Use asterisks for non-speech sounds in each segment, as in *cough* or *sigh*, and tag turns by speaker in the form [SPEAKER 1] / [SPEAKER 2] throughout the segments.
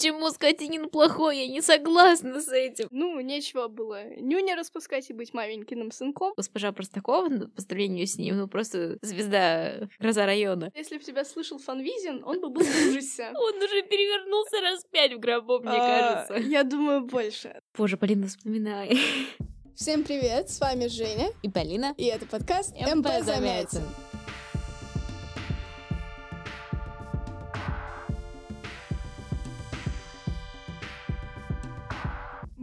[SPEAKER 1] почему скотинин плохой? Я не согласна с этим.
[SPEAKER 2] Ну, нечего было нюня распускать и быть маменькиным сынком.
[SPEAKER 1] Госпожа Простакова, ну, по сравнению с ним, ну, просто звезда гроза района.
[SPEAKER 2] Если бы тебя слышал Фанвизин, он бы был в ужасе. *laughs*
[SPEAKER 1] Он уже перевернулся раз пять в гробу, мне
[SPEAKER 2] А,
[SPEAKER 1] кажется.
[SPEAKER 2] Я думаю, больше.
[SPEAKER 1] Боже, Полина, вспоминай.
[SPEAKER 2] Всем привет, с вами Женя,
[SPEAKER 1] И Полина.
[SPEAKER 2] и это подкаст
[SPEAKER 1] МП
[SPEAKER 2] МП
[SPEAKER 1] Замятин.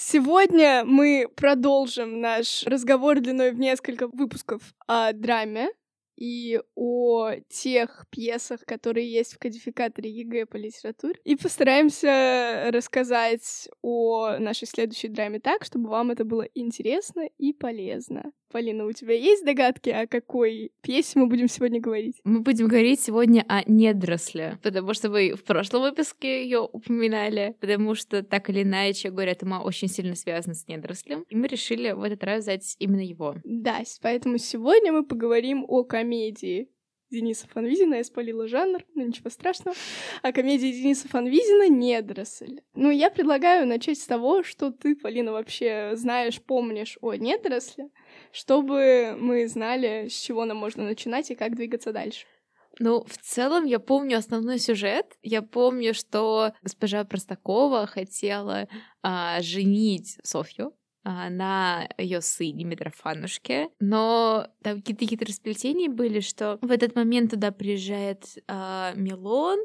[SPEAKER 2] Сегодня мы продолжим наш разговор длиной в несколько выпусков о драме и о тех пьесах, которые есть в кодификаторе ЕГЭ по литературе. И постараемся рассказать о нашей следующей драме так, чтобы вам это было интересно и полезно. Полина, у тебя есть догадки, о какой пьесе мы будем сегодня говорить?
[SPEAKER 1] Мы будем говорить сегодня о недоросле, потому что вы в прошлом выпуске ее упоминали, потому что так или иначе от ума очень сильно связано с недорослем, и мы решили в этот раз взять именно его.
[SPEAKER 2] Да, поэтому сегодня мы поговорим о комедии Дениса Фанвизина. Я спалила жанр, но ничего страшного. О комедии Дениса Фанвизина «Недоросль». Ну, я предлагаю начать с того, что ты, Полина, вообще знаешь, помнишь о «Недоросле», чтобы мы знали, с чего нам можно начинать и как двигаться дальше.
[SPEAKER 1] Ну, в целом, я помню основной сюжет. Я помню, что госпожа Простакова хотела а, женить Софью а, на ее сыне Митрофанушке, но там какие-то хитросплетения были, что в этот момент туда приезжает а, Милон,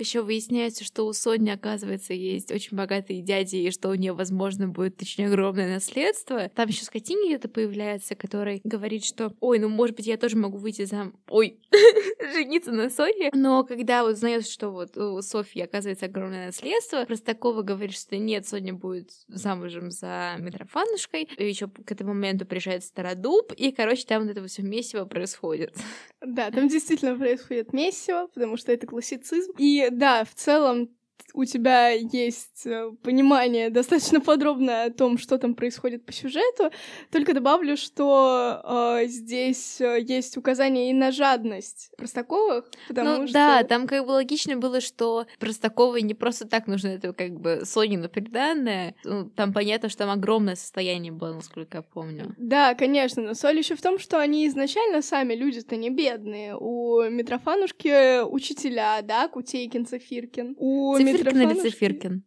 [SPEAKER 1] еще выясняется, что у Сони, оказывается, есть очень богатые дяди, и что у нее, возможно, будет очень огромное наследство. Там еще скотиня где-то появляется, который говорит, что ой, ну, может быть, я тоже могу выйти за... Ой, *laughs* жениться на Соне. Но когда вот узнает, что вот у Софьи, оказывается, огромное наследство, Простакова говорит, что нет, Соня будет замужем за Митрофанушкой. Еще к этому моменту приезжает Стародуб, и, короче, там вот это все месиво происходит.
[SPEAKER 2] Да, там действительно происходит месиво, потому что это классицизм. И да, в целом у тебя есть э, понимание достаточно подробное о том, что там происходит по сюжету. Только добавлю, что э, здесь э, есть указание и на жадность Простаковых, потому
[SPEAKER 1] ну
[SPEAKER 2] что...
[SPEAKER 1] да, там как бы логично было, что Простаковой не просто так нужно это как бы Сонина приданное. Ну, там понятно, что там огромное состояние было, насколько я помню.
[SPEAKER 2] Да, конечно, но соль еще в том, что они изначально сами люди-то не бедные. У Митрофанушки учителя, да, Кутейкин, Цифиркин. У
[SPEAKER 1] Цифиркин или
[SPEAKER 2] Митрофанушки-
[SPEAKER 1] Цифиркин?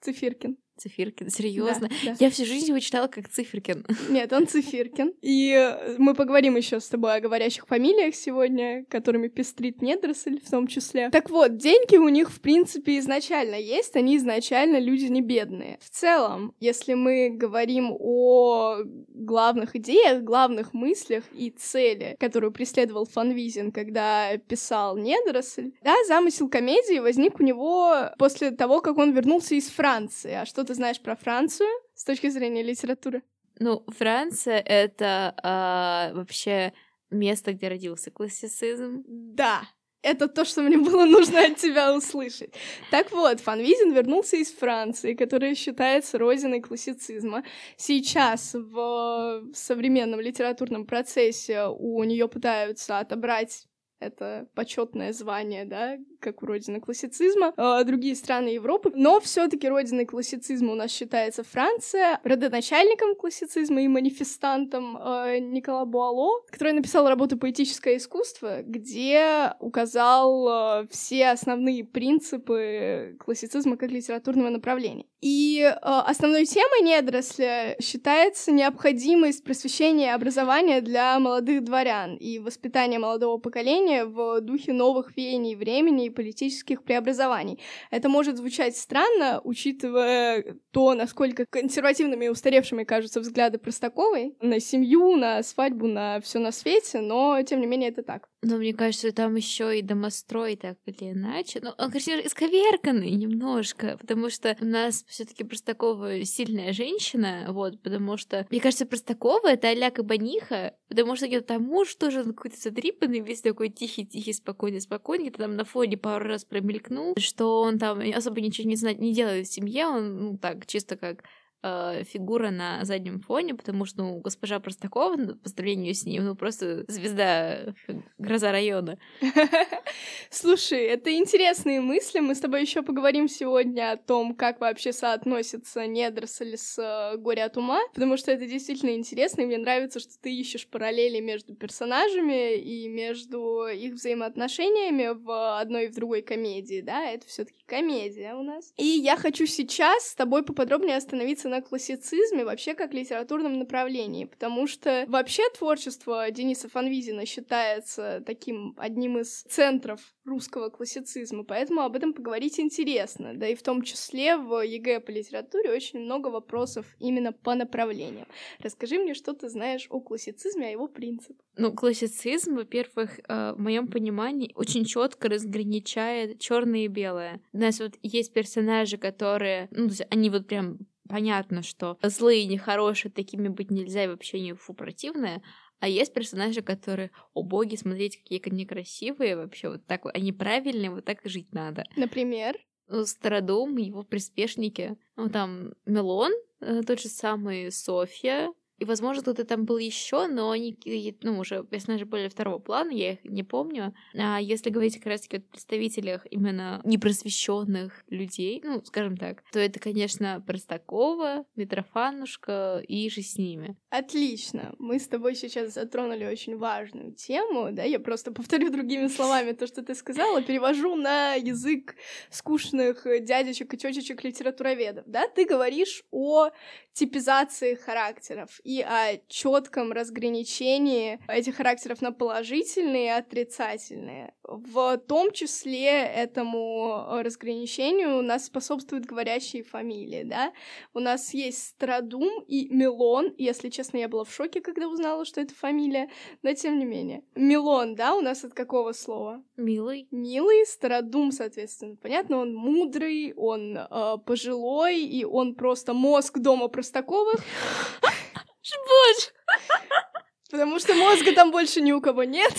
[SPEAKER 2] Цифиркин.
[SPEAKER 1] Цифиркин, серьезно.
[SPEAKER 2] Да, да.
[SPEAKER 1] Я всю жизнь его читала как Циферкин.
[SPEAKER 2] Нет, он Цифиркин. *laughs* И э, мы поговорим еще с тобой о говорящих фамилиях сегодня, которыми пестрит недоросль в том числе. Так вот, деньги у них, в принципе, изначально есть, они изначально люди не бедные. В целом, если мы говорим о главных идеях, главных мыслях и цели, которую преследовал Фанвизин, когда писал «Недоросль», да, замысел комедии возник у него после того, как он вернулся из Франции. А что ты знаешь про Францию с точки зрения литературы?
[SPEAKER 1] Ну, Франция — это а, вообще место, где родился классицизм.
[SPEAKER 2] Да, это то, что мне было нужно от тебя услышать. Так вот, Фанвизин вернулся из Франции, которая считается родиной классицизма. Сейчас в современном литературном процессе у нее пытаются отобрать это почетное звание, да, как у родины классицизма, э, другие страны Европы. Но все-таки родиной классицизма у нас считается Франция, родоначальником классицизма и манифестантом э, Никола Буало, который написал работу «Поэтическое искусство», где указал э, все основные принципы классицизма как литературного направления. И э, основной темой недоросля считается необходимость просвещения и образования для молодых дворян и воспитания молодого поколения в духе новых веяний времени и политических преобразований. Это может звучать странно, учитывая то, насколько консервативными и устаревшими кажутся взгляды Простаковой на семью, на свадьбу, на все на свете, но тем не менее это так.
[SPEAKER 1] Но мне кажется, там еще и домострой так или иначе. Ну, он, конечно, исковерканный немножко, потому что у нас все-таки Простакова сильная женщина, вот, потому что, мне кажется, Простакова — это а-ля Кабаниха, потому что где-то там муж тоже какой-то задрипанный, весь такой тихий-тихий, спокойный, спокойный, где-то там на фоне пару раз промелькнул, что он там особо ничего не, знает, не делает в семье, он, ну, так, чисто как э, фигура на заднем фоне, потому что, ну, госпожа Простакова, ну, по сравнению с ним, ну, просто звезда, гроза района. *laughs*
[SPEAKER 2] Слушай, это интересные мысли. Мы с тобой еще поговорим сегодня о том, как вообще соотносится недоросль с э, горе от ума, потому что это действительно интересно, и мне нравится, что ты ищешь параллели между персонажами и между их взаимоотношениями в одной и в другой комедии, да, это все-таки комедия у нас. И я хочу сейчас с тобой поподробнее остановиться на классицизме вообще как литературном направлении, потому что вообще творчество Дениса Фанвизина считается таким одним из центров русского классицизма, поэтому об этом поговорить интересно. Да и в том числе в ЕГЭ по литературе очень много вопросов именно по направлениям. Расскажи мне, что ты знаешь о классицизме, о его принципах.
[SPEAKER 1] Ну, классицизм, во-первых, э, в моем понимании очень четко разграничает черное и белое. У нас вот есть персонажи, которые, ну, они вот прям понятно, что злые нехорошие такими быть нельзя и вообще не фу противные, а есть персонажи, которые, о боги, смотрите, какие они красивые, вообще вот так, они правильные, вот так и жить надо.
[SPEAKER 2] Например?
[SPEAKER 1] Ну, Стародум, его приспешники. Ну, там Мелон, э, тот же самый Софья, и, возможно, кто-то там был еще, но они, ну, уже персонажи более второго плана, я их не помню. А если говорить как раз-таки о представителях именно непросвещенных людей, ну, скажем так, то это, конечно, Простакова, Митрофанушка и же с ними.
[SPEAKER 2] Отлично. Мы с тобой сейчас затронули очень важную тему, да, я просто повторю другими словами то, что ты сказала, перевожу на язык скучных дядечек и тетечек литературоведов, да, ты говоришь о типизации характеров и о четком разграничении этих характеров на положительные и отрицательные. В том числе этому разграничению у нас способствуют говорящие фамилии, да. У нас есть Страдум и Милон. Если честно, я была в шоке, когда узнала, что это фамилия, но тем не менее. Милон, да, у нас от какого слова?
[SPEAKER 1] Милый.
[SPEAKER 2] Милый, Стародум, соответственно. Понятно, он мудрый, он э, пожилой, и он просто мозг дома Простаковых. *laughs*
[SPEAKER 1] Боже!
[SPEAKER 2] Потому что мозга там больше ни у кого нет.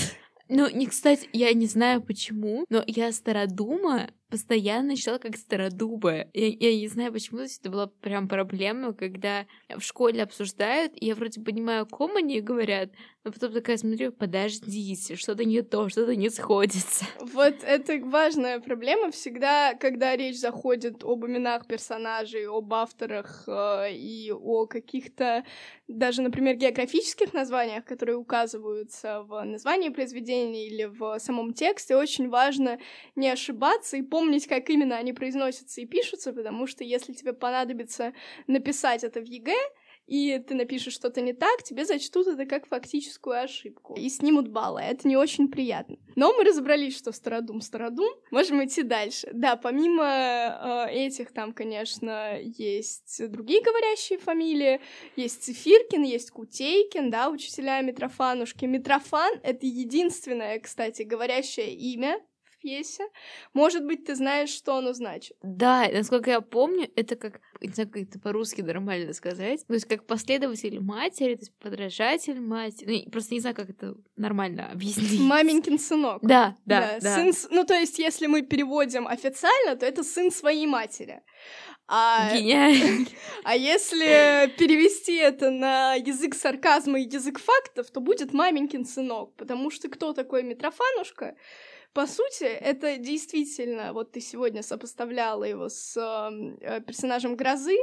[SPEAKER 1] Ну, не, кстати, я не знаю почему, но я Стародума постоянно читала как стародуба. Я, я не знаю, почему это была прям проблема, когда в школе обсуждают, и я вроде понимаю, о ком они говорят, но потом такая смотрю, подождите, что-то не то, что-то не сходится.
[SPEAKER 2] Вот это важная проблема всегда, когда речь заходит об именах персонажей, об авторах э, и о каких-то даже, например, географических названиях, которые указываются в названии произведения или в самом тексте, очень важно не ошибаться и помнить, как именно они произносятся и пишутся, потому что если тебе понадобится написать это в ЕГЭ, и ты напишешь что-то не так, тебе зачтут это как фактическую ошибку и снимут баллы. Это не очень приятно. Но мы разобрались, что Стародум Стародум. Можем идти дальше. Да, помимо э, этих там, конечно, есть другие говорящие фамилии. Есть Цифиркин, есть Кутейкин, да, учителя Митрофанушки. Митрофан — это единственное, кстати, говорящее имя пьесе. Может быть, ты знаешь, что оно значит.
[SPEAKER 1] Да, насколько я помню, это как, не знаю, как это по-русски нормально сказать, то есть как последователь матери, то есть подражатель матери. Ну, просто не знаю, как это нормально *laughs* объяснить.
[SPEAKER 2] Маменькин сынок.
[SPEAKER 1] Да, да, да.
[SPEAKER 2] Сын, ну, то есть, если мы переводим официально, то это сын своей матери. А,
[SPEAKER 1] Гениально. *laughs*
[SPEAKER 2] А если перевести это на язык сарказма и язык фактов, то будет маменькин сынок, потому что кто такой Митрофанушка? По сути, это действительно, вот ты сегодня сопоставляла его с э, персонажем Грозы,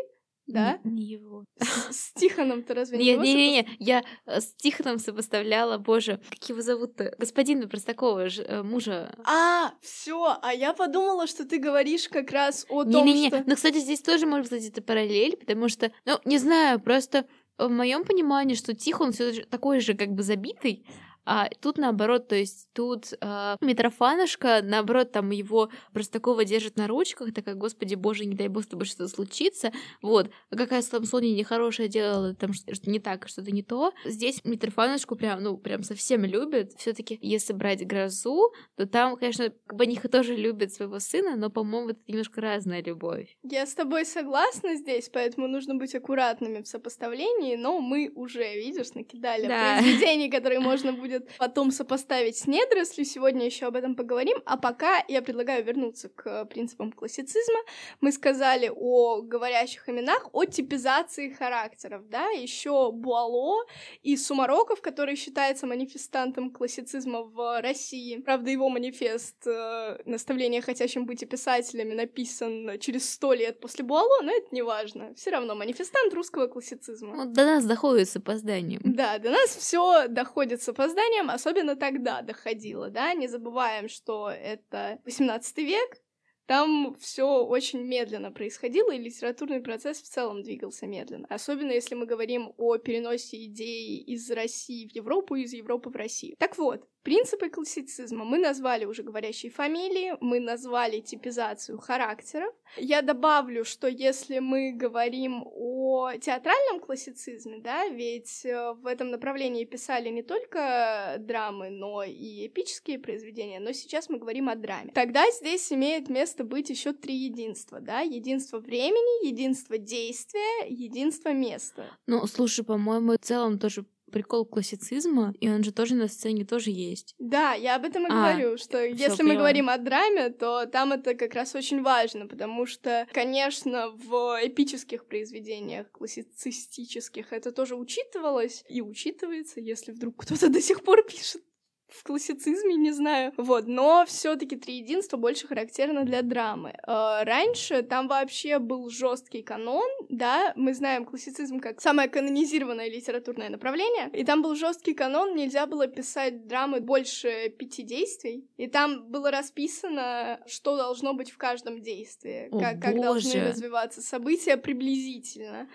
[SPEAKER 2] да?
[SPEAKER 1] Не, его.
[SPEAKER 2] С, с Тихоном ты разве
[SPEAKER 1] не Не, не, не, я э, с Тихоном сопоставляла, боже, как его зовут-то? Господина Простакова, ж, э, мужа.
[SPEAKER 2] А, все, а я подумала, что ты говоришь как раз о не, том,
[SPEAKER 1] не, не.
[SPEAKER 2] что...
[SPEAKER 1] Ну, кстати, здесь тоже может быть это параллель, потому что, ну, не знаю, просто в моем понимании, что Тихон все такой же как бы забитый, А тут наоборот, то есть тут э, Митрофанушка, наоборот, там его Простакова держит на ручках, такая, господи боже, не дай бог с тобой что-то случится, вот. А какая там Соня нехорошая делала, там что-то не так, что-то не то. Здесь Митрофанушку прям, ну, прям совсем любит. все таки если брать грозу, то там, конечно, они *laughs* тоже любят своего сына, но, по-моему, это немножко разная любовь.
[SPEAKER 2] Я с тобой согласна здесь, поэтому нужно быть аккуратными в сопоставлении, но мы уже, видишь, накидали да. произведений, которые можно будет потом сопоставить с недорослью. Сегодня еще об этом поговорим. А пока я предлагаю вернуться к принципам классицизма. Мы сказали о говорящих именах, о типизации характеров, да, еще Буало и Сумароков, который считается манифестантом классицизма в России. Правда, его манифест э, «Наставление хотящим быть и писателями» написан через сто лет после Буало, но это не важно. Все равно манифестант русского классицизма.
[SPEAKER 1] Вот до нас доходит с опозданием.
[SPEAKER 2] Да, до нас все доходит с опозданием, особенно тогда доходило, да, не забываем, что это 18 век, там все очень медленно происходило, и литературный процесс в целом двигался медленно. Особенно если мы говорим о переносе идей из России в Европу, из Европы в Россию. Так вот, Принципы классицизма мы назвали уже говорящие фамилии, мы назвали типизацию характеров. Я добавлю, что если мы говорим о театральном классицизме, да, ведь э, в этом направлении писали не только драмы, но и эпические произведения, но сейчас мы говорим о драме. Тогда здесь имеет место быть еще три единства, да, единство времени, единство действия, единство места.
[SPEAKER 1] Ну, слушай, по-моему, в целом тоже прикол классицизма, и он же тоже на сцене тоже есть.
[SPEAKER 2] Да, я об этом и а, говорю, что если мы говорим о драме, то там это как раз очень важно, потому что, конечно, в эпических произведениях классицистических это тоже учитывалось и учитывается, если вдруг кто-то до сих пор пишет в классицизме, не знаю. Вот, но все-таки три единства больше характерно для драмы. Э, раньше там вообще был жесткий канон, да, мы знаем классицизм как самое канонизированное литературное направление, и там был жесткий канон, нельзя было писать драмы больше пяти действий, и там было расписано, что должно быть в каждом действии, О, как, как должны развиваться события приблизительно.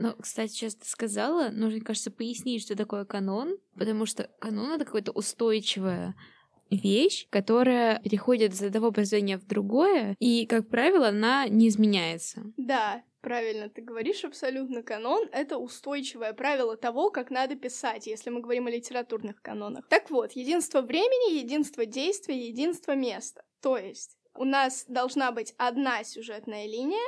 [SPEAKER 1] Ну, кстати, сейчас ты сказала, нужно, кажется, пояснить, что такое канон, потому что канон — это какое-то устойчивое вещь, которая переходит из одного произведения в другое, и, как правило, она не изменяется.
[SPEAKER 2] Да, Правильно ты говоришь, абсолютно канон — это устойчивое правило того, как надо писать, если мы говорим о литературных канонах. Так вот, единство времени, единство действия, единство места. То есть у нас должна быть одна сюжетная линия,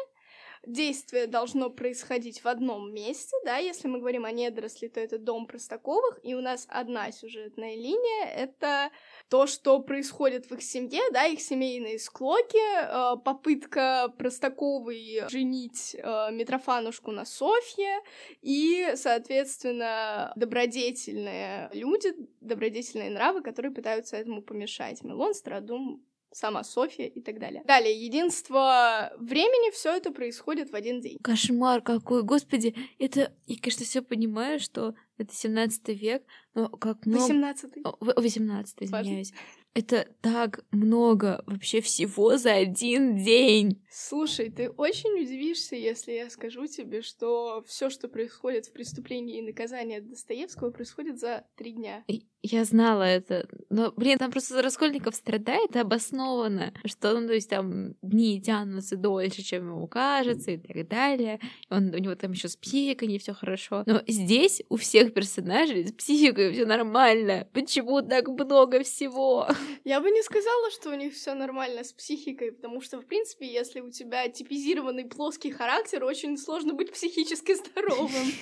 [SPEAKER 2] действие должно происходить в одном месте, да, если мы говорим о недоросли, то это дом Простаковых, и у нас одна сюжетная линия — это то, что происходит в их семье, да, их семейные склоки, э, попытка Простаковой женить э, Митрофанушку на Софье, и, соответственно, добродетельные люди, добродетельные нравы, которые пытаются этому помешать. Милон, Страдум, сама Софья и так далее. Далее, единство времени, все это происходит в один день.
[SPEAKER 1] Кошмар какой, господи, это, я, конечно, все понимаю, что это 17 век, но как много...
[SPEAKER 2] 18
[SPEAKER 1] 18 извиняюсь. Это так много вообще всего за один день.
[SPEAKER 2] Слушай, ты очень удивишься, если я скажу тебе, что все, что происходит в преступлении и наказании Достоевского, происходит за три дня.
[SPEAKER 1] Я знала это. Но, блин, там просто Раскольников страдает обоснованно, что, ну, то есть там дни тянутся дольше, чем ему кажется, и так далее. Он, у него там еще с психикой не все хорошо. Но здесь у всех персонажей с психикой все нормально. Почему так много всего? *laughs*
[SPEAKER 2] Я бы не сказала, что у них все нормально с психикой, потому что, в принципе, если у тебя типизированный плоский характер, очень сложно быть психически здоровым. *laughs*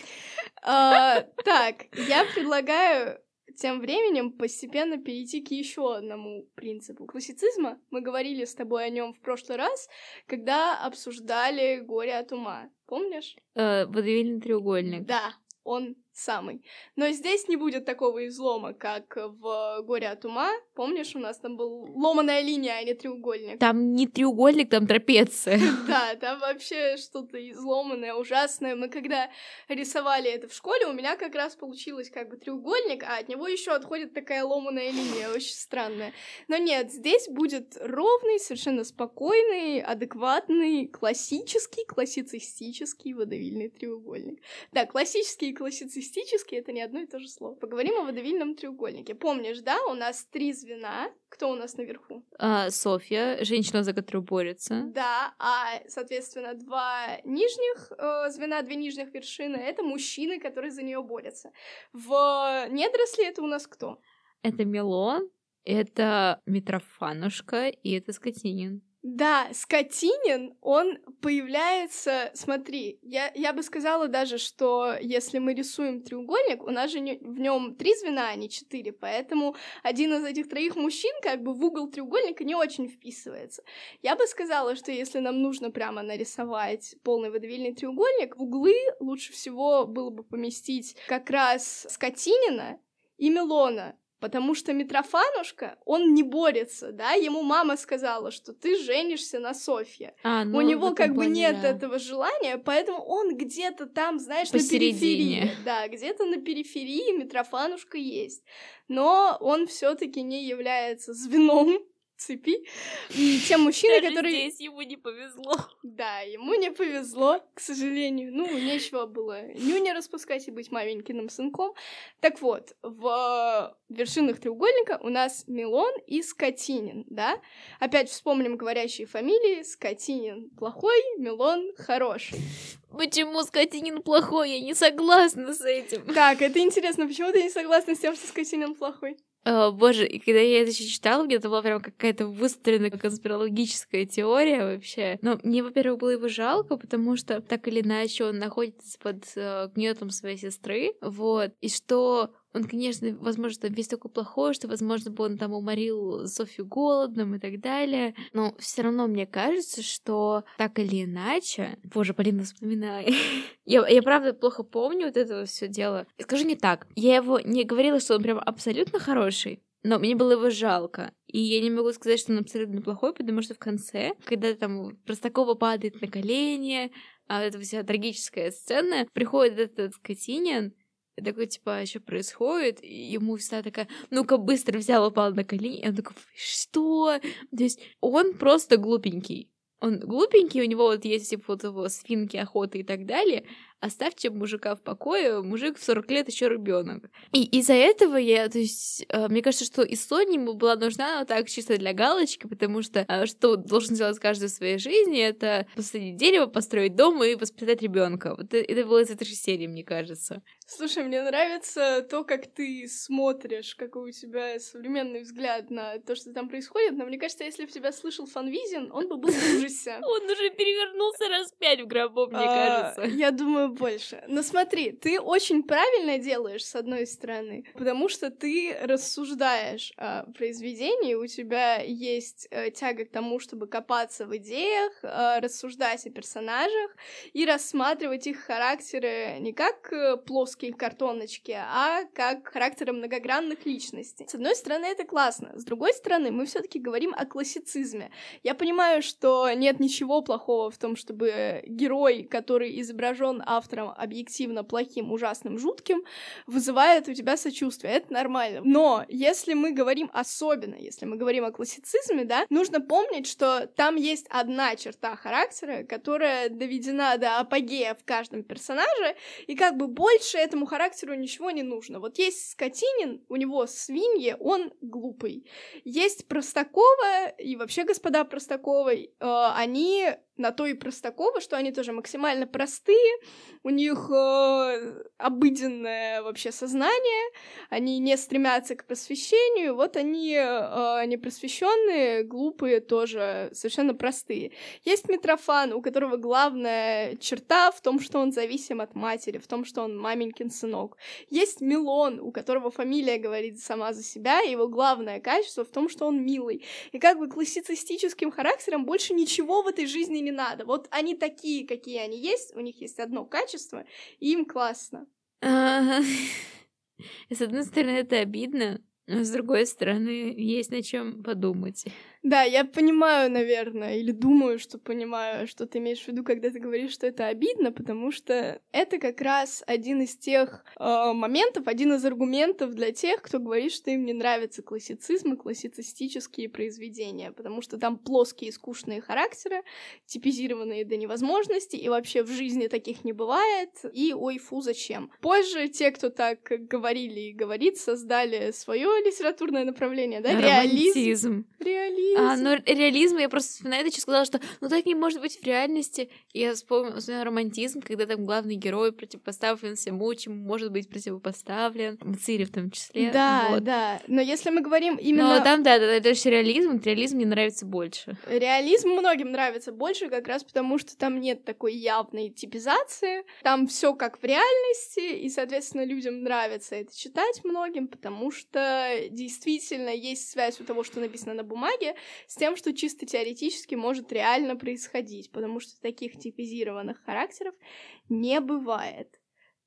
[SPEAKER 2] А, так, я предлагаю тем временем постепенно перейти к еще одному принципу классицизма. Мы говорили с тобой о нем в прошлый раз, когда обсуждали горе от ума. Помнишь?
[SPEAKER 1] Э, водовильный треугольник.
[SPEAKER 2] Да, он самый. Но здесь не будет такого излома, как в «Горе от ума». Помнишь, у нас там был ломаная линия, а не треугольник?
[SPEAKER 1] Там не треугольник, там трапеция. *laughs*
[SPEAKER 2] Да, там вообще что-то изломанное, ужасное. Мы когда рисовали это в школе, у меня как раз получилось как бы треугольник, а от него еще отходит такая ломаная линия, очень странная. Но нет, здесь будет ровный, совершенно спокойный, адекватный, классический, классицистический водовильный треугольник. Да, классический и классицистический это не одно и то же слово. Поговорим о водовильном треугольнике. Помнишь, да, у нас три звена. Кто у нас наверху?
[SPEAKER 1] А, Софья, женщина, за которую борется.
[SPEAKER 2] Да, а, соответственно, два нижних э, звена, две нижних вершины — это мужчины, которые за нее борются. В недоросли это у нас кто?
[SPEAKER 1] Это Мелон, это Митрофанушка и это Скотинин.
[SPEAKER 2] Да, Скотинин, он появляется, смотри, я, я бы сказала даже, что если мы рисуем треугольник, у нас же не, в нем три звена, а не четыре, поэтому один из этих троих мужчин как бы в угол треугольника не очень вписывается. Я бы сказала, что если нам нужно прямо нарисовать полный водовильный треугольник, в углы лучше всего было бы поместить как раз Скотинина и Милона, Потому что Митрофанушка, он не борется, да, ему мама сказала, что ты женишься на Софье.
[SPEAKER 1] А, ну,
[SPEAKER 2] У него как бы
[SPEAKER 1] плане,
[SPEAKER 2] нет
[SPEAKER 1] да.
[SPEAKER 2] этого желания, поэтому он где-то там, знаешь,
[SPEAKER 1] Посередине.
[SPEAKER 2] на периферии. Да, где-то на периферии Митрофанушка есть. Но он все таки не является звеном цепи. Те мужчины,
[SPEAKER 1] Даже
[SPEAKER 2] которые...
[SPEAKER 1] здесь ему не повезло.
[SPEAKER 2] Да, ему не повезло, к сожалению. Ну, нечего было нюня распускать и быть маленьким сынком. Так вот, в вершинах треугольника у нас Милон и Скотинин, да? Опять вспомним говорящие фамилии. Скотинин плохой, Милон хороший.
[SPEAKER 1] Почему Скотинин плохой? Я не согласна с этим.
[SPEAKER 2] Так, это интересно, почему ты не согласна с тем, что Скотинин плохой?
[SPEAKER 1] О, боже, и когда я это еще читала, где-то была прям какая-то выстроенная конспирологическая теория вообще. Но мне, во-первых, было его жалко, потому что так или иначе он находится под э, гнетом своей сестры, вот, и что он, конечно, возможно, там весь такой плохой, что, возможно, бы он там уморил Софью голодным и так далее. Но все равно мне кажется, что так или иначе... Боже, Полина, вспоминай. *laughs* я, я правда плохо помню вот это все дело. Скажу не так. Я его не говорила, что он прям абсолютно хороший, но мне было его жалко. И я не могу сказать, что он абсолютно плохой, потому что в конце, когда там Простакова падает на колени, а эта вся трагическая сцена, приходит этот Скотинин, и такой, типа, что происходит? И ему всегда такая, ну-ка, быстро взял, упал на колени. И он такой, что? То есть он просто глупенький. Он глупенький, у него вот есть типа вот его свинки, охоты и так далее. Оставьте мужика в покое, мужик в 40 лет еще ребенок. И из-за этого я, то есть, э, мне кажется, что и Соня ему была нужна, но так чисто для галочки, потому что э, что должен сделать каждый в своей жизни, это посадить дерево, построить дом и воспитать ребенка. Вот это, это было из этой же серии, мне кажется.
[SPEAKER 2] Слушай, мне нравится то, как ты смотришь, какой у тебя современный взгляд на то, что там происходит, но мне кажется, если бы тебя слышал Фанвизин, он бы был в ужасе. *laughs*
[SPEAKER 1] Он уже перевернулся раз пять в гробу, мне
[SPEAKER 2] А,
[SPEAKER 1] кажется.
[SPEAKER 2] Я думаю, больше. Но смотри, ты очень правильно делаешь, с одной стороны, потому что ты рассуждаешь о произведении, у тебя есть э, тяга к тому, чтобы копаться в идеях, э, рассуждать о персонажах и рассматривать их характеры не как э, плоские картоночки, а как характеры многогранных личностей. С одной стороны, это классно. С другой стороны, мы все таки говорим о классицизме. Я понимаю, что нет ничего плохого в том, чтобы герой, который изображен автором объективно плохим, ужасным, жутким, вызывает у тебя сочувствие. Это нормально. Но если мы говорим особенно, если мы говорим о классицизме, да, нужно помнить, что там есть одна черта характера, которая доведена до апогея в каждом персонаже, и как бы больше этому характеру ничего не нужно. Вот есть Скотинин, у него свиньи, он глупый. Есть Простакова, и вообще господа Простаковой, э, они на то и Простакова, что они тоже максимально простые, у них э, обыденное вообще сознание, они не стремятся к просвещению, вот они э, непросвещенные, глупые тоже, совершенно простые. Есть Митрофан, у которого главная черта в том, что он зависим от матери, в том, что он маменькин сынок. Есть Милон, у которого фамилия говорит сама за себя, и его главное качество в том, что он милый. И как бы классицистическим характером больше ничего в этой жизни не надо. Вот они такие, какие они есть, у них есть одно качество, и им классно. *laughs*
[SPEAKER 1] С одной стороны, это обидно, Но, с другой стороны, есть над чем подумать.
[SPEAKER 2] Да, я понимаю, наверное, или думаю, что понимаю, что ты имеешь в виду, когда ты говоришь, что это обидно, потому что это как раз один из тех э, моментов, один из аргументов для тех, кто говорит, что им не нравится классицизм и классицистические произведения, потому что там плоские скучные характеры, типизированные до невозможности, и вообще в жизни таких не бывает, и ой, фу, зачем. Позже те, кто так говорили и говорит, создали свое литературное направление, да,
[SPEAKER 1] реализм.
[SPEAKER 2] Реализм.
[SPEAKER 1] А, ну, реализм, я просто вспоминаю это, сказала, что ну так не может быть в реальности. И я вспомнила, вспомнила романтизм, когда там главный герой противопоставлен всему, чему может быть противопоставлен. Мцири в том числе.
[SPEAKER 2] Да,
[SPEAKER 1] вот.
[SPEAKER 2] да. Но если мы говорим именно...
[SPEAKER 1] Ну, там, да, да, это же реализм, реализм мне нравится больше.
[SPEAKER 2] Реализм многим нравится больше, как раз потому, что там нет такой явной типизации. Там все как в реальности, и, соответственно, людям нравится это читать многим, потому что действительно есть связь у того, что написано на бумаге, с тем, что чисто теоретически может реально происходить, потому что таких типизированных характеров не бывает.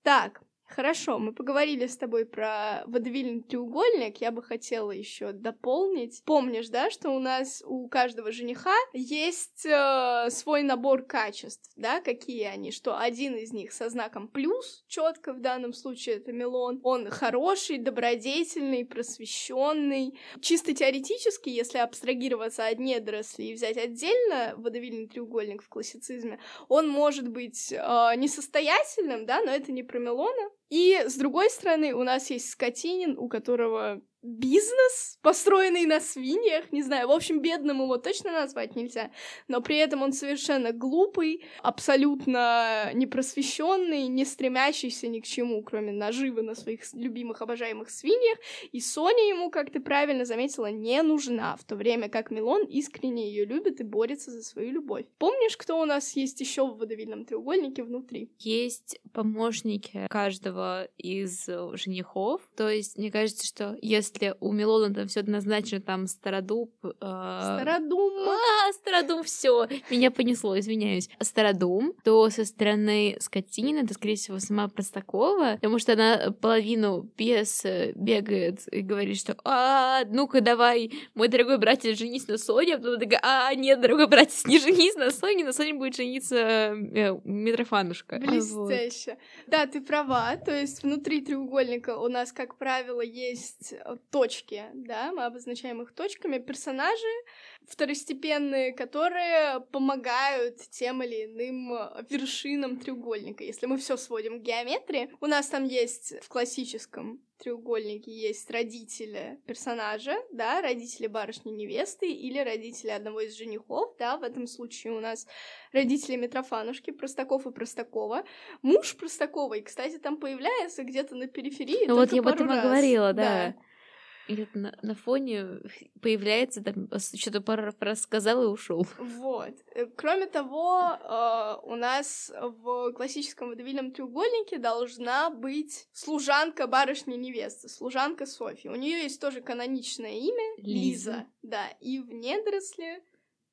[SPEAKER 2] Так, Хорошо, мы поговорили с тобой про водовильный треугольник. Я бы хотела еще дополнить. Помнишь, да, что у нас у каждого жениха есть э, свой набор качеств, да, какие они? Что один из них со знаком плюс, четко в данном случае это Милон. Он хороший, добродетельный, просвещенный. Чисто теоретически, если абстрагироваться от недорослей и взять отдельно водовильный треугольник в классицизме, он может быть э, несостоятельным, да, но это не про Милона, и с другой стороны, у нас есть Скотинин, у которого бизнес, построенный на свиньях, не знаю, в общем, бедным его точно назвать нельзя, но при этом он совершенно глупый, абсолютно непросвещенный, не стремящийся ни к чему, кроме наживы на своих любимых, обожаемых свиньях, и Соня ему, как ты правильно заметила, не нужна, в то время как Милон искренне ее любит и борется за свою любовь. Помнишь, кто у нас есть еще в водовильном треугольнике внутри?
[SPEAKER 1] Есть помощники каждого из женихов, то есть мне кажется, что если если у Милона там все однозначно, там Стародуб... Э...
[SPEAKER 2] Стародум!
[SPEAKER 1] А, Стародум, все, меня понесло, извиняюсь. Стародум, то со стороны Скотинина это, скорее всего, сама Простакова, потому что она половину пьес бегает и говорит, что а, ну-ка давай, мой дорогой братец, женись на Соне, а потом такая, а, нет, дорогой братец, не женись на Соне, на Соне будет жениться э, Митрофанушка.
[SPEAKER 2] Блестяще. Вот. Да, ты права, то есть внутри треугольника у нас, как правило, есть точки, да, мы обозначаем их точками, персонажи второстепенные, которые помогают тем или иным вершинам треугольника. Если мы все сводим к геометрии, у нас там есть в классическом треугольнике есть родители персонажа, да, родители барышни невесты или родители одного из женихов, да, в этом случае у нас родители Митрофанушки, Простаков и Простакова, муж Простаковой, кстати, там появляется где-то на периферии.
[SPEAKER 1] Ну вот я об этом
[SPEAKER 2] и
[SPEAKER 1] говорила, да. да где-то на, на фоне появляется, там что-то пару раз сказал и ушел.
[SPEAKER 2] Вот. Э, кроме того, э, у нас в классическом водовильном треугольнике должна быть служанка барышни невесты, служанка Софьи. У нее есть тоже каноничное имя Лиза. Лиза да, и в недоросле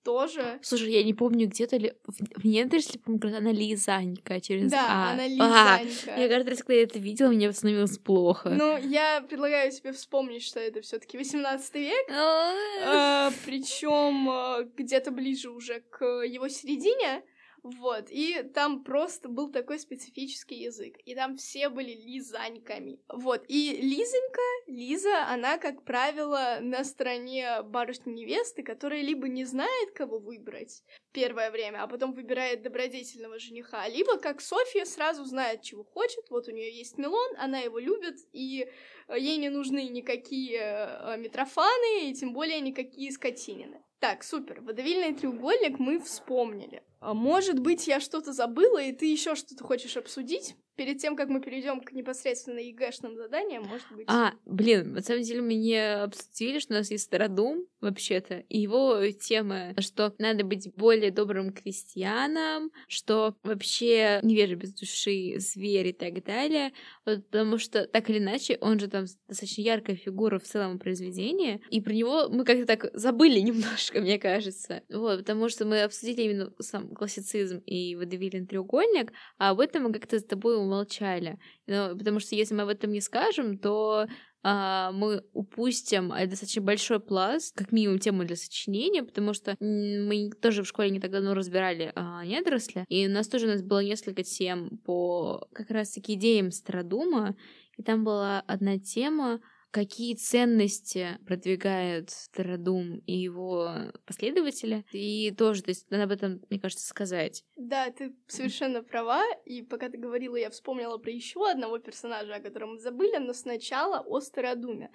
[SPEAKER 2] тоже.
[SPEAKER 1] Слушай, я не помню, где-то ли... В недоросли, по-моему, она Лизанька через
[SPEAKER 2] Да,
[SPEAKER 1] а.
[SPEAKER 2] она Лизанька.
[SPEAKER 1] А, я каждый раз, когда я это видела, мне становилось плохо.
[SPEAKER 2] Ну, я предлагаю тебе вспомнить, что это все таки 18 век. а, Причем а, где-то ближе уже к его середине. Вот, и там просто был такой специфический язык, и там все были лизаньками. Вот, и Лизонька, Лиза, она, как правило, на стороне барышни-невесты, которая либо не знает, кого выбрать первое время, а потом выбирает добродетельного жениха, либо, как Софья, сразу знает, чего хочет, вот у нее есть Милон, она его любит, и э, ей не нужны никакие э, Митрофаны, и тем более никакие Скотинины. Так, супер. Водовильный треугольник мы вспомнили. А может быть, я что-то забыла, и ты еще что-то хочешь обсудить? Перед тем, как мы перейдем к непосредственно ЕГЭшным заданиям, может быть...
[SPEAKER 1] А, блин, на самом деле мы не обсудили, что у нас есть Стародум, вообще-то, и его тема, что надо быть более добрым крестьяном, что вообще невежа без души, зверь и так далее, потому что, так или иначе, он же там достаточно яркая фигура в целом произведения, и про него мы как-то так забыли *laughs* немножко, мне кажется. Вот, потому что мы обсудили именно сам классицизм и водовилен треугольник, а об этом мы как-то с тобой умолчали. Ну, потому что если мы об этом не скажем, то а, мы упустим а, достаточно большой пласт, как минимум тему для сочинения, потому что мы тоже в школе не так давно разбирали а, недоросли, и у нас тоже у нас было несколько тем по как раз-таки идеям Стародума, и там была одна тема какие ценности продвигают Стародум и его последователи. И тоже, то есть, надо об этом, мне кажется, сказать.
[SPEAKER 2] Да, ты совершенно права. И пока ты говорила, я вспомнила про еще одного персонажа, о котором мы забыли, но сначала о Стародуме.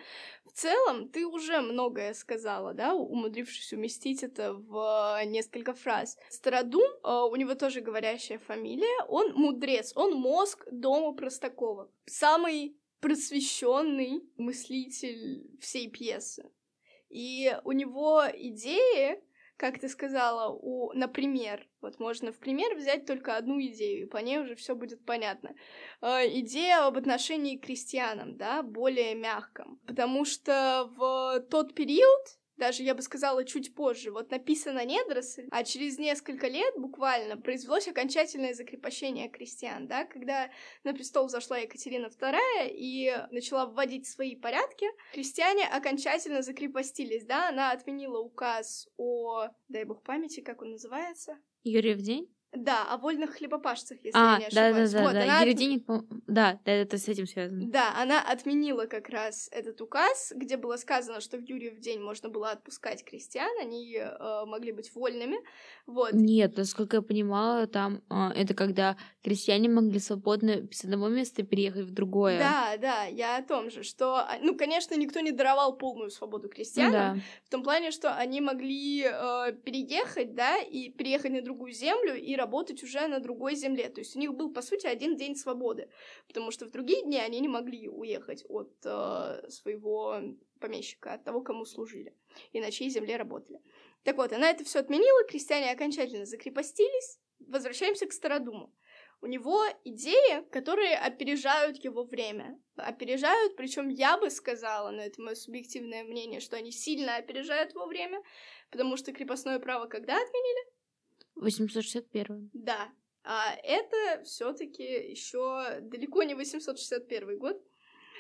[SPEAKER 2] В целом, ты уже многое сказала, да, умудрившись уместить это в несколько фраз. Стародум, э, у него тоже говорящая фамилия, он мудрец, он мозг дома Простакова. Самый просвещенный мыслитель всей пьесы. И у него идеи, как ты сказала, у, например, вот можно в пример взять только одну идею, и по ней уже все будет понятно. Э, идея об отношении к крестьянам, да, более мягком. Потому что в тот период даже, я бы сказала, чуть позже, вот написано недоросль, а через несколько лет буквально произвелось окончательное закрепощение крестьян, да, когда на престол зашла Екатерина II и начала вводить свои порядки, крестьяне окончательно закрепостились, да, она отменила указ о, дай бог памяти, как он называется?
[SPEAKER 1] Юрьев день?
[SPEAKER 2] Да, о вольных хлебопашцах, если
[SPEAKER 1] а,
[SPEAKER 2] я не ошибаюсь.
[SPEAKER 1] Да, да,
[SPEAKER 2] вот,
[SPEAKER 1] да, да, да, это с этим связано.
[SPEAKER 2] Да, она отменила как раз этот указ, где было сказано, что в Юрьев день можно было отпускать крестьян, они э, могли быть вольными. Вот.
[SPEAKER 1] Нет, насколько я понимала, там э, это когда крестьяне могли свободно с одного места переехать в другое.
[SPEAKER 2] Да, да, я о том же, что, а, ну, конечно, никто не даровал полную свободу крестьянам,
[SPEAKER 1] да.
[SPEAKER 2] в том плане, что они могли э, переехать, да, и переехать на другую землю и работать уже на другой земле. То есть у них был, по сути, один день свободы, потому что в другие дни они не могли уехать от э, своего помещика, от того, кому служили, и на чьей земле работали. Так вот, она это все отменила, крестьяне окончательно закрепостились. Возвращаемся к Стародуму. У него идеи, которые опережают его время. Опережают, причем я бы сказала, но это мое субъективное мнение, что они сильно опережают его время, потому что крепостное право когда отменили?
[SPEAKER 1] 861.
[SPEAKER 2] Да. А это все-таки еще далеко не 861 год,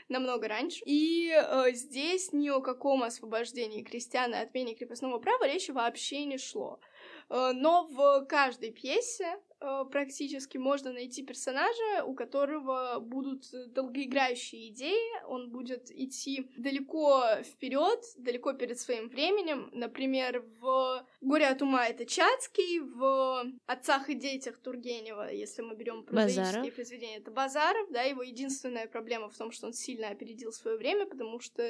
[SPEAKER 2] намного раньше. И э, здесь ни о каком освобождении крестьян и отмене крепостного права речи вообще не шло. Э, но в каждой пьесе Э, практически можно найти персонажа, у которого будут долгоиграющие идеи, он будет идти далеко вперед, далеко перед своим временем. Например, в «Горе от ума» это Чацкий, в «Отцах и детях» Тургенева, если мы берем прозаические произведения, это Базаров, да, его единственная проблема в том, что он сильно опередил свое время, потому что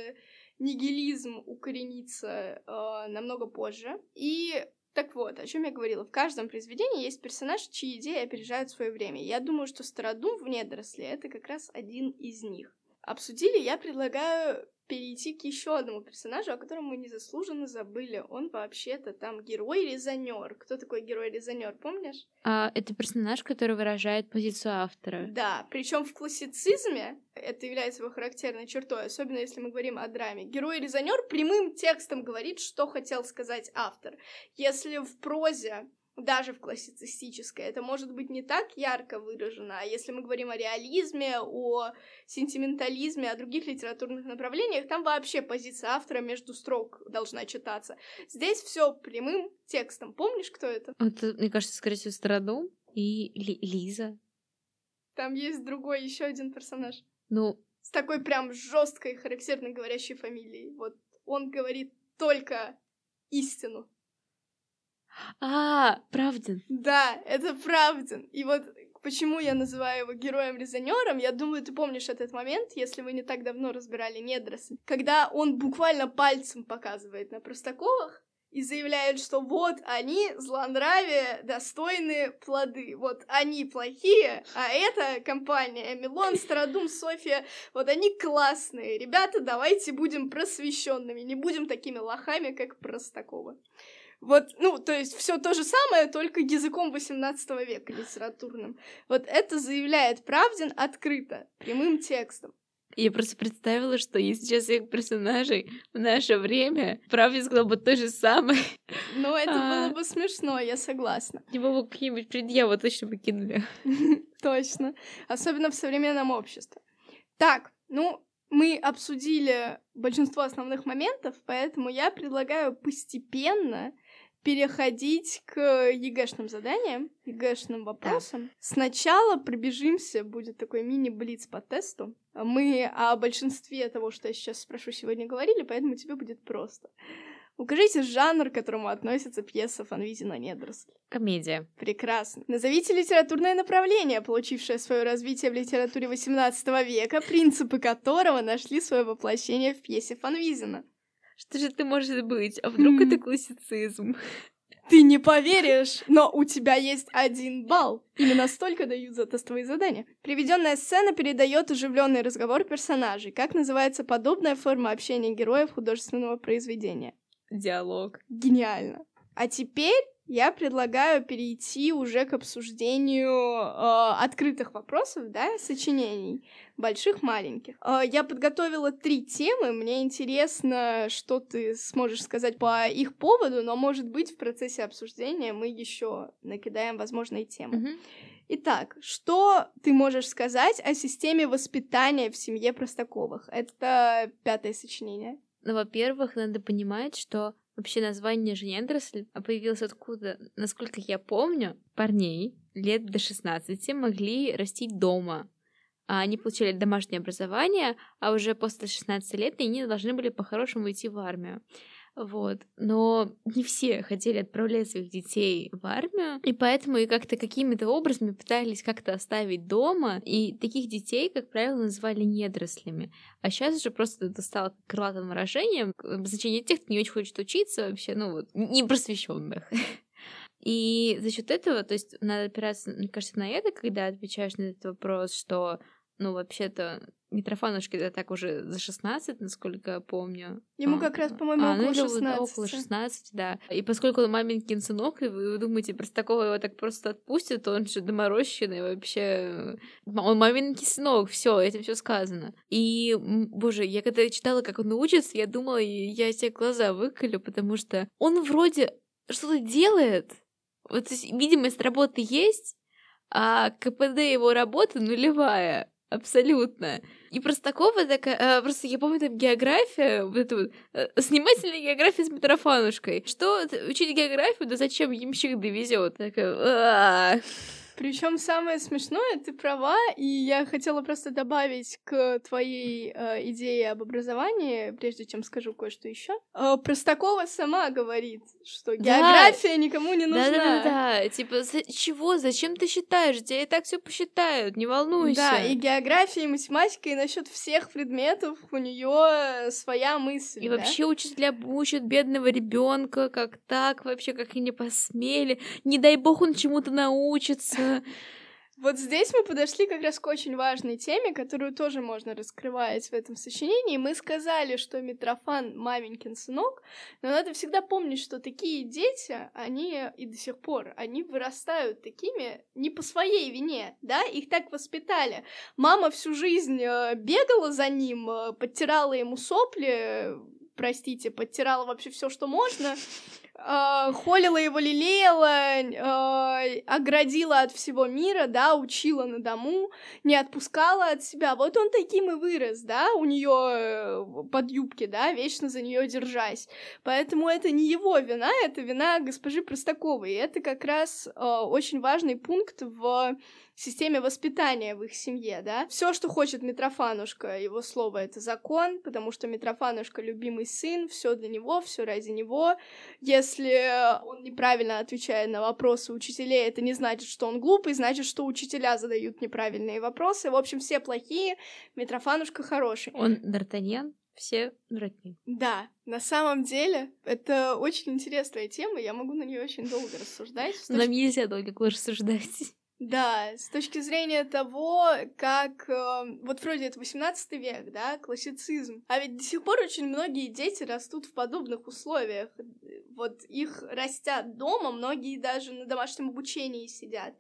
[SPEAKER 2] нигилизм укоренится э, намного позже. И так вот, о чем я говорила. В каждом произведении есть персонаж, чьи идеи опережают свое время. Я думаю, что Стародум в недоросле это как раз один из них. Обсудили, я предлагаю перейти к еще одному персонажу, о котором мы незаслуженно забыли. Он вообще-то там герой-резонер. Кто такой герой-резонер, помнишь?
[SPEAKER 1] А, это персонаж, который выражает позицию автора.
[SPEAKER 2] Да, причем в классицизме это является его характерной чертой, особенно если мы говорим о драме. Герой-резонер прямым текстом говорит, что хотел сказать автор. Если в прозе даже в классицистической, это может быть не так ярко выражено, а если мы говорим о реализме, о сентиментализме, о других литературных направлениях, там вообще позиция автора между строк должна читаться. Здесь все прямым текстом. Помнишь, кто это?
[SPEAKER 1] Это, мне кажется, скорее всего, Стародум и Ли Лиза.
[SPEAKER 2] Там есть другой, еще один персонаж.
[SPEAKER 1] Ну.
[SPEAKER 2] С такой прям жесткой, характерной говорящей фамилией. Вот он говорит только истину.
[SPEAKER 1] А, Правдин.
[SPEAKER 2] Да, это Правдин. И вот почему я называю его героем-резонером, я думаю, ты помнишь этот момент, если вы не так давно разбирали недоросль, когда он буквально пальцем показывает на Простаковых, и заявляет, что вот они, злонравие, достойные плоды. Вот они плохие, а эта компания, Милон, Стародум, София, вот они классные. Ребята, давайте будем просвещенными, не будем такими лохами, как Простакова. Вот, ну, то есть все то же самое, только языком 18 века литературным. Вот это заявляет Правдин открыто, прямым текстом.
[SPEAKER 1] Я просто представила, что если сейчас их персонажей в наше время, Правдин сказал бы то же самое.
[SPEAKER 2] Ну, это а... было бы смешно, я согласна.
[SPEAKER 1] Его бы какие-нибудь предъявы точно бы кинули. *laughs*
[SPEAKER 2] Точно. Особенно в современном обществе. Так, ну, Мы обсудили большинство основных моментов, поэтому я предлагаю постепенно переходить к ЕГЭшным заданиям, ЕГЭшным вопросам. Да. Сначала пробежимся, будет такой мини-блиц по тесту. Мы о большинстве того, что я сейчас спрошу, сегодня говорили, поэтому тебе будет просто. Укажите жанр, к которому относится пьеса Фанвизина «Недоросль».
[SPEAKER 1] Комедия.
[SPEAKER 2] Прекрасно. Назовите литературное направление, получившее свое развитие в литературе XVIII века, принципы которого нашли свое воплощение в пьесе Фанвизина.
[SPEAKER 1] Что же это может быть? А вдруг это классицизм?
[SPEAKER 2] Ты не поверишь, но у тебя есть один балл. Именно столько дают за тестовые задания. Приведенная сцена передает оживленный разговор персонажей. Как называется подобная форма общения героев художественного произведения?
[SPEAKER 1] Диалог.
[SPEAKER 2] Гениально. А теперь я предлагаю перейти уже к обсуждению э, открытых вопросов, да, сочинений, больших, маленьких. Э, я подготовила три темы, мне интересно, что ты сможешь сказать по их поводу, но, может быть, в процессе обсуждения мы еще накидаем возможные темы. Mm-hmm. Итак, что ты можешь сказать о системе воспитания в семье Простаковых? Это пятое сочинение.
[SPEAKER 1] Ну, во-первых, надо понимать, что Вообще название же недоросль появилось откуда? Насколько я помню, парней лет до 16 могли растить дома. А они получали домашнее образование, а уже после 16 лет они должны были по-хорошему идти в армию. Вот. Но не все хотели отправлять своих детей в армию, и поэтому и как-то какими-то образами пытались как-то оставить дома, и таких детей, как правило, называли недорослями. А сейчас уже просто это стало крылатым выражением, значение тех, кто не очень хочет учиться вообще, ну вот, непросвещенных. *laughs* И за счет этого, то есть надо опираться, мне кажется, на это, когда отвечаешь на этот вопрос, что ну, вообще-то, Митрофанушке это так уже за 16, насколько я помню.
[SPEAKER 2] Ему а, как раз, по-моему, а, около ну, 16.
[SPEAKER 1] Около 16, да. И поскольку он маменькин сынок, и вы думаете, просто такого его так просто отпустят, то он же доморощенный вообще. Он маменький сынок, все, этим все сказано. И, боже, я когда читала, как он учится, я думала, я себе глаза выколю, потому что он вроде что-то делает, вот видимость работы есть, а КПД его работы нулевая. Абсолютно. И Простакова такая... Э, просто я помню, там география, вот эту вот, э, снимательная география с Митрофанушкой. Что, учить географию, да зачем ямщик довезет? Такая...
[SPEAKER 2] Причем самое смешное, ты права, и я хотела просто добавить к твоей э, идее об образовании, прежде чем скажу кое-что еще. Э, Простакова сама говорит, что география да. никому не нужна.
[SPEAKER 1] Да-да-да, типа, за чего, зачем ты считаешь? Тебя и так все посчитают, не волнуйся.
[SPEAKER 2] Да, и география, и математика, и насчет всех предметов у нее своя мысль.
[SPEAKER 1] И
[SPEAKER 2] да?
[SPEAKER 1] вообще учителя учат бедного ребенка, как так вообще, как и не посмели. Не дай бог он чему-то научится.
[SPEAKER 2] Вот здесь мы подошли как раз к очень важной теме, которую тоже можно раскрывать в этом сочинении. Мы сказали, что Митрофан маменькин сынок, но надо всегда помнить, что такие дети, они и до сих пор, они вырастают такими не по своей вине, да, их так воспитали. Мама всю жизнь э, бегала за ним, э, подтирала ему сопли, простите, подтирала вообще все, что можно, э, холила его, лелеяла, э, оградила от всего мира, да, учила на дому, не отпускала от себя. Вот он таким и вырос, да, у нее э, под юбки, да, вечно за нее держась. Поэтому это не его вина, это вина госпожи Простаковой. И это как раз э, очень важный пункт в системе воспитания в их семье, да. Все, что хочет Митрофанушка, его слово это закон, потому что Митрофанушка любимый сын, все для него, все ради него. Если он неправильно отвечает на вопросы учителей, это не значит, что он глупый, значит, что учителя задают неправильные вопросы. В общем, все плохие, Митрофанушка хороший.
[SPEAKER 1] Он Д'Артаньян, все дураки.
[SPEAKER 2] Да, на самом деле, это очень интересная тема, я могу на нее очень долго рассуждать.
[SPEAKER 1] Нам нельзя долго рассуждать.
[SPEAKER 2] Да, с точки зрения того, как... Э, вот вроде это 18 век, да, классицизм. А ведь до сих пор очень многие дети растут в подобных условиях. Вот их растят дома, многие даже на домашнем обучении сидят.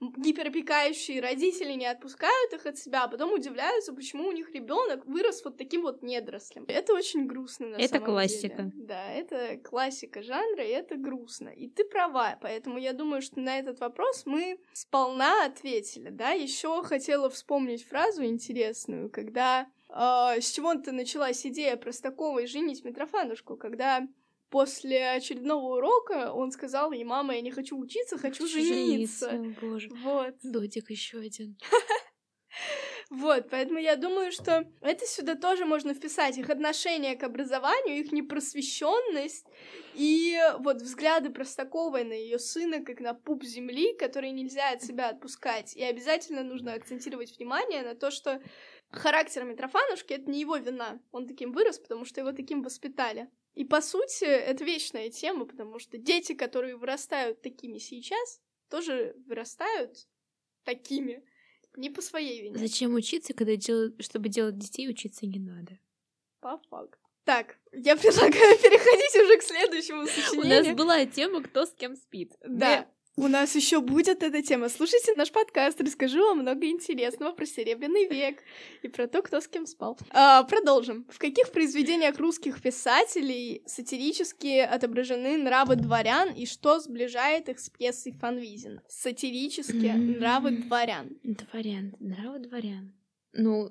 [SPEAKER 2] Гиперопекающие родители не отпускают их от себя, а потом удивляются, почему у них ребенок вырос вот таким вот недорослем. Это очень грустно на
[SPEAKER 1] это
[SPEAKER 2] самом
[SPEAKER 1] классика.
[SPEAKER 2] деле. Да, это классика жанра, и это грустно. И ты права, поэтому я думаю, что на этот вопрос мы сполна ответили, да. Еще хотела вспомнить фразу интересную, когда э, с чего-то началась идея Простаковой женить Митрофанушку, когда после очередного урока он сказал ей, мама, я не хочу учиться, хочу жениться.
[SPEAKER 1] жениться. Боже.
[SPEAKER 2] Вот.
[SPEAKER 1] Додик еще один. *laughs*
[SPEAKER 2] Вот, поэтому я думаю, что это сюда тоже можно вписать. Их отношение к образованию, их непросвещенность и вот взгляды Простаковой на ее сына, как на пуп земли, который нельзя от себя отпускать. И обязательно нужно акцентировать внимание на то, что характер Митрофанушки — это не его вина. Он таким вырос, потому что его таким воспитали. И, по сути, это вечная тема, потому что дети, которые вырастают такими сейчас, тоже вырастают такими. Не по своей вине.
[SPEAKER 1] Зачем учиться, когда дел... чтобы делать детей, учиться не надо?
[SPEAKER 2] По факту. Так, я предлагаю *laughs* переходить уже к следующему
[SPEAKER 1] У
[SPEAKER 2] сочинению.
[SPEAKER 1] нас была тема «Кто с кем спит».
[SPEAKER 2] Да. У нас еще будет эта тема. Слушайте наш подкаст, расскажу вам много интересного про Серебряный век и про то, кто с кем спал. А, продолжим. В каких произведениях русских писателей сатирически отображены нравы дворян и что сближает их с пьесой Фанвизина? Сатирически нравы дворян.
[SPEAKER 1] Дворян, нравы дворян. Ну,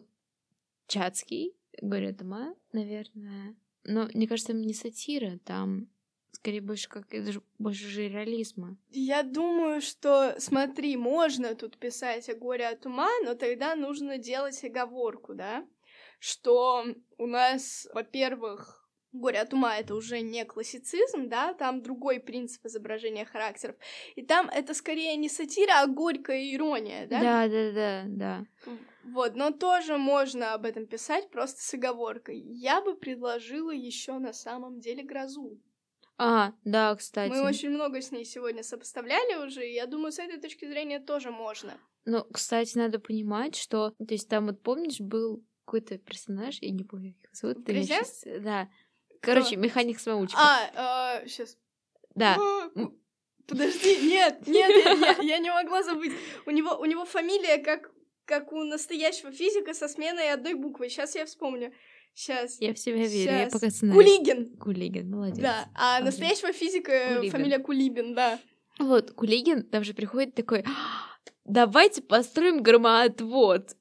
[SPEAKER 1] Чацкий, говорят, дома, наверное. Но, мне кажется, не сатира, там скорее больше как это же больше же реализма.
[SPEAKER 2] Я думаю, что, смотри, можно тут писать о горе от ума, но тогда нужно делать оговорку, да, что у нас, во-первых, Горе от ума это уже не классицизм, да, там другой принцип изображения характеров. И там это скорее не сатира, а горькая ирония, да?
[SPEAKER 1] Да, да, да, да.
[SPEAKER 2] Вот, но тоже можно об этом писать просто с оговоркой. Я бы предложила еще на самом деле грозу.
[SPEAKER 1] А, да, кстати.
[SPEAKER 2] Мы очень много с ней сегодня сопоставляли уже, и я думаю, с этой точки зрения тоже можно.
[SPEAKER 1] Ну, кстати, надо понимать, что... То есть там вот, помнишь, был какой-то персонаж, я не помню, как его зовут. ты
[SPEAKER 2] Друзья?
[SPEAKER 1] щас- Да. Короче, механик самоучка.
[SPEAKER 2] А, сейчас.
[SPEAKER 1] Да.
[SPEAKER 2] Подожди, нет, нет, я, я- я не могла забыть. У него, у него фамилия как, как у настоящего физика со сменой одной буквы. Сейчас я вспомню. Сейчас.
[SPEAKER 1] Я в себя верю, я
[SPEAKER 2] Щас.
[SPEAKER 1] пока знаю.
[SPEAKER 2] Кулигин.
[SPEAKER 1] Кулигин, молодец.
[SPEAKER 2] Да, а
[SPEAKER 1] Окей.
[SPEAKER 2] настоящего физика э,
[SPEAKER 1] Кулибин.
[SPEAKER 2] фамилия Кулибин, да.
[SPEAKER 1] Вот, Кулигин там же приходит такой, «А, давайте построим громоотвод.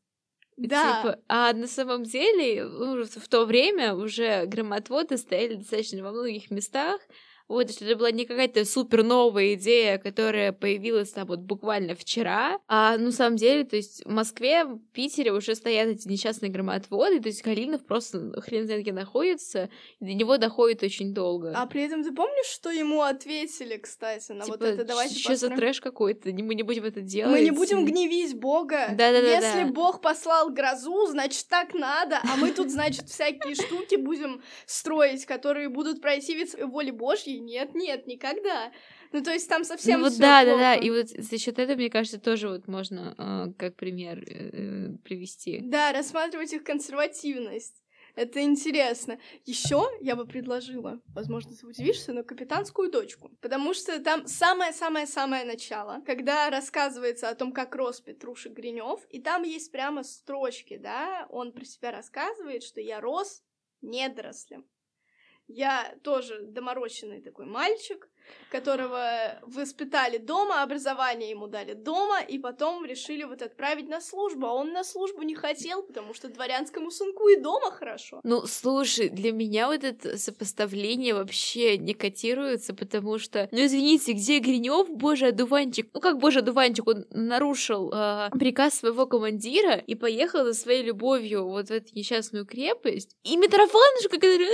[SPEAKER 2] Да.
[SPEAKER 1] Типа, а на самом деле, ну, в в то время уже громоотводы стояли достаточно во многих местах, вот, что это была не какая-то супер новая идея, которая появилась там вот буквально вчера, а на самом деле, то есть в Москве, в Питере уже стоят эти несчастные громоотводы, то есть Калинов просто хрен знает где находится, и до него доходит очень долго.
[SPEAKER 2] А при этом ты помнишь, что ему ответили, кстати, на вот это давайте
[SPEAKER 1] что за трэш какой-то, мы не будем это делать.
[SPEAKER 2] Мы не будем гневить Бога.
[SPEAKER 1] Да-да-да-да.
[SPEAKER 2] Если Бог послал грозу, значит так надо, а мы тут, значит, всякие штуки будем строить, которые будут противиться воле Божьей. Нет, нет, никогда. Ну, то есть там совсем
[SPEAKER 1] ну вот да, да, да,
[SPEAKER 2] плохо.
[SPEAKER 1] и вот за счет этого, мне кажется, тоже вот можно э, как пример э, привести.
[SPEAKER 2] Да, рассматривать их консервативность. Это интересно. Еще я бы предложила, возможно, ты удивишься, но капитанскую дочку. Потому что там самое-самое-самое начало, когда рассказывается о том, как рос Петрушек Гринев, и там есть прямо строчки, да, он про себя рассказывает, что я рос недорослем. Я тоже доморощенный такой мальчик, которого воспитали дома, образование ему дали дома, и потом решили вот отправить на службу. А он на службу не хотел, потому что дворянскому сынку и дома хорошо.
[SPEAKER 1] Ну, слушай, для меня вот это сопоставление вообще не котируется, потому что, ну, извините, где Гринев, боже, одуванчик? Ну, как боже, одуванчик, он нарушил э, приказ своего командира и поехал за своей любовью вот в эту несчастную крепость. И Митрофанушка, который, «Э,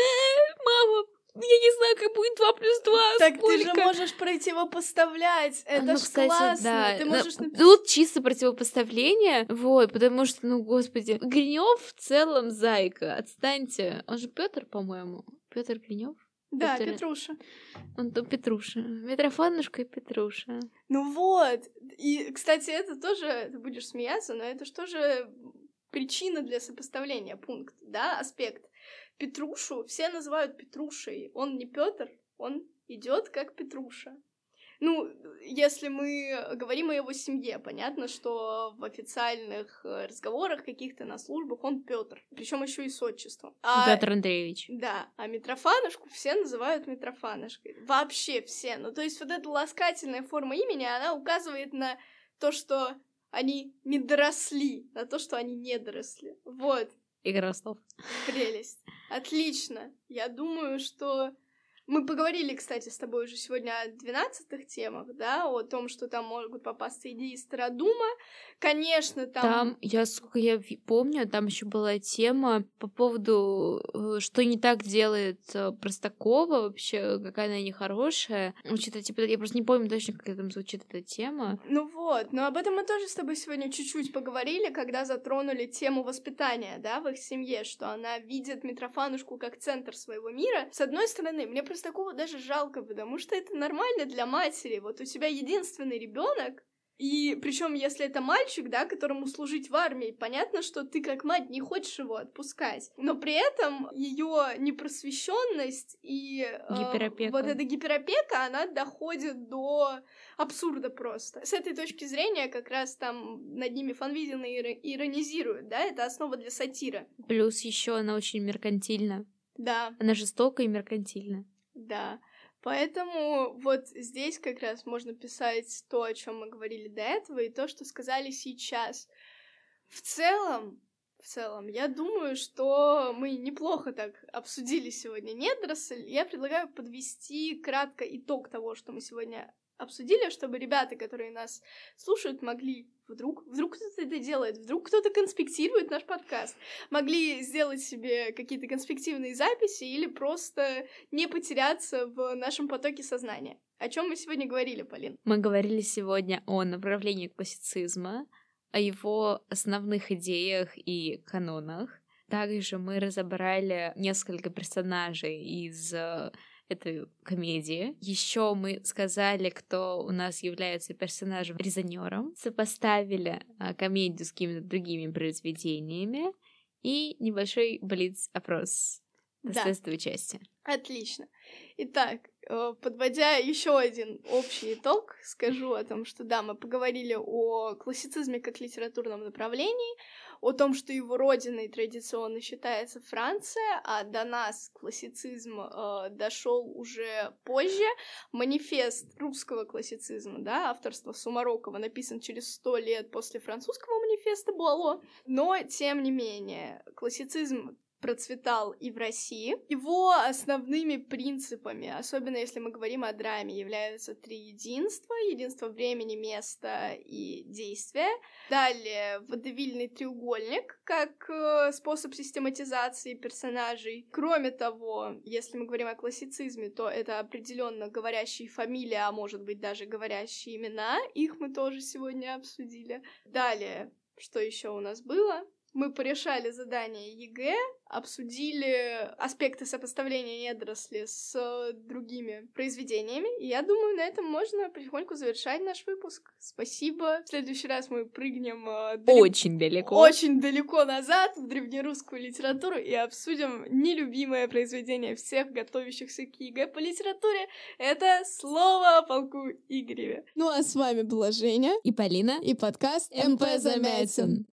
[SPEAKER 1] мама, я не знаю, как будет 2 плюс 2,
[SPEAKER 2] Так ты же
[SPEAKER 1] сколько?»
[SPEAKER 2] можешь противопоставлять. Это
[SPEAKER 1] ну,
[SPEAKER 2] ж
[SPEAKER 1] кстати,
[SPEAKER 2] классно.
[SPEAKER 1] да.
[SPEAKER 2] Ты
[SPEAKER 1] Ну,
[SPEAKER 2] можешь написать.
[SPEAKER 1] Тут чисто противопоставление, вот, потому что, ну, господи, Гринев в целом зайка, отстаньте. Он же Петр, по-моему. Петр Гринев.
[SPEAKER 2] Да,
[SPEAKER 1] Петр-
[SPEAKER 2] Петруша.
[SPEAKER 1] Он то Петруша. Митрофанушка и Петруша.
[SPEAKER 2] Ну вот. И, кстати, это тоже, ты будешь смеяться, но это же тоже причина для сопоставления, пункт, да, аспект. Петрушу все называют Петрушей. Он не Петр, он идет как Петруша. Ну, если мы говорим о его семье, понятно, что в официальных э, разговорах каких-то на службах он Петр, причем еще и с отчеством. А-
[SPEAKER 1] Петр Андреевич.
[SPEAKER 2] да, а Митрофанушку все называют Митрофанушкой. Вообще все. Ну, то есть вот эта ласкательная форма имени, она указывает на то, что они не доросли, на то, что они не доросли. Вот.
[SPEAKER 1] Игра слов.
[SPEAKER 2] Прелесть. Отлично. Я думаю, что мы поговорили, кстати, с тобой уже сегодня о двенадцатых темах, да, о том, что там могут попасться идеи Стародума. Конечно, там...
[SPEAKER 1] Там, я, сколько я помню, там еще была тема по поводу, э, что не так делает э, Простакова вообще, какая она нехорошая. Что-то типа, я просто не помню точно, как там звучит эта тема.
[SPEAKER 2] Ну вот, но об этом мы тоже с тобой сегодня чуть-чуть поговорили, когда затронули тему воспитания, да, в их семье, что она видит Митрофанушку как центр своего мира. С одной стороны, мне просто такого даже жалко, потому что это нормально для матери. Вот у тебя единственный ребенок, и причем, если это мальчик, да, которому служить в армии, понятно, что ты как мать не хочешь его отпускать. Но при этом ее непросвещенность и э,
[SPEAKER 1] Гиперопека.
[SPEAKER 2] вот эта гиперопека, она доходит до абсурда просто. С этой точки зрения как раз там над ними фанвизин иронизирует, да, это основа для сатира.
[SPEAKER 1] Плюс еще она очень меркантильна.
[SPEAKER 2] Да,
[SPEAKER 1] Она жестокая и меркантильна.
[SPEAKER 2] Да. Поэтому вот здесь как раз можно писать то, о чем мы говорили до этого, и то, что сказали сейчас. В целом, в целом, я думаю, что мы неплохо так обсудили сегодня недоросль. Я предлагаю подвести кратко итог того, что мы сегодня обсудили, чтобы ребята, которые нас слушают, могли вдруг, вдруг кто-то это делает, вдруг кто-то конспектирует наш подкаст, могли сделать себе какие-то конспективные записи или просто не потеряться в нашем потоке сознания. О чем мы сегодня говорили, Полин?
[SPEAKER 1] Мы говорили сегодня о направлении классицизма, о его основных идеях и канонах. Также мы разобрали несколько персонажей из э, этой комедии. Еще мы сказали, кто у нас является персонажем резонером, сопоставили а, комедию с какими-то другими произведениями и небольшой блиц-опрос
[SPEAKER 2] Да.
[SPEAKER 1] тестовой части.
[SPEAKER 2] Отлично. Итак, э, подводя еще один общий итог, скажу о том, что да, мы поговорили о классицизме как литературном направлении, о том, что его родиной традиционно считается Франция, а до нас классицизм э, дошел уже позже. Манифест русского классицизма, да, авторства Сумарокова, написан через сто лет после французского манифеста Буало, но тем не менее классицизм процветал и в России. Его основными принципами, особенно если мы говорим о драме, являются три единства. Единство времени, места и действия. Далее водевильный треугольник как э, способ систематизации персонажей. Кроме того, если мы говорим о классицизме, то это определенно говорящие фамилии, а может быть даже говорящие имена. Их мы тоже сегодня обсудили. Далее, что еще у нас было? Мы порешали задание ЕГЭ, обсудили аспекты сопоставления недоросли с другими произведениями. И я думаю, на этом можно потихоньку завершать наш выпуск. Спасибо. В следующий раз мы прыгнем э, далеко-
[SPEAKER 1] Очень далеко.
[SPEAKER 2] очень далеко назад в древнерусскую литературу и обсудим нелюбимое произведение всех готовящихся к ЕГЭ по литературе. Это «Слово о полку Игореве».
[SPEAKER 3] Ну а с вами была Женя
[SPEAKER 1] И Полина.
[SPEAKER 3] и подкаст
[SPEAKER 4] МП
[SPEAKER 3] МП Замятин.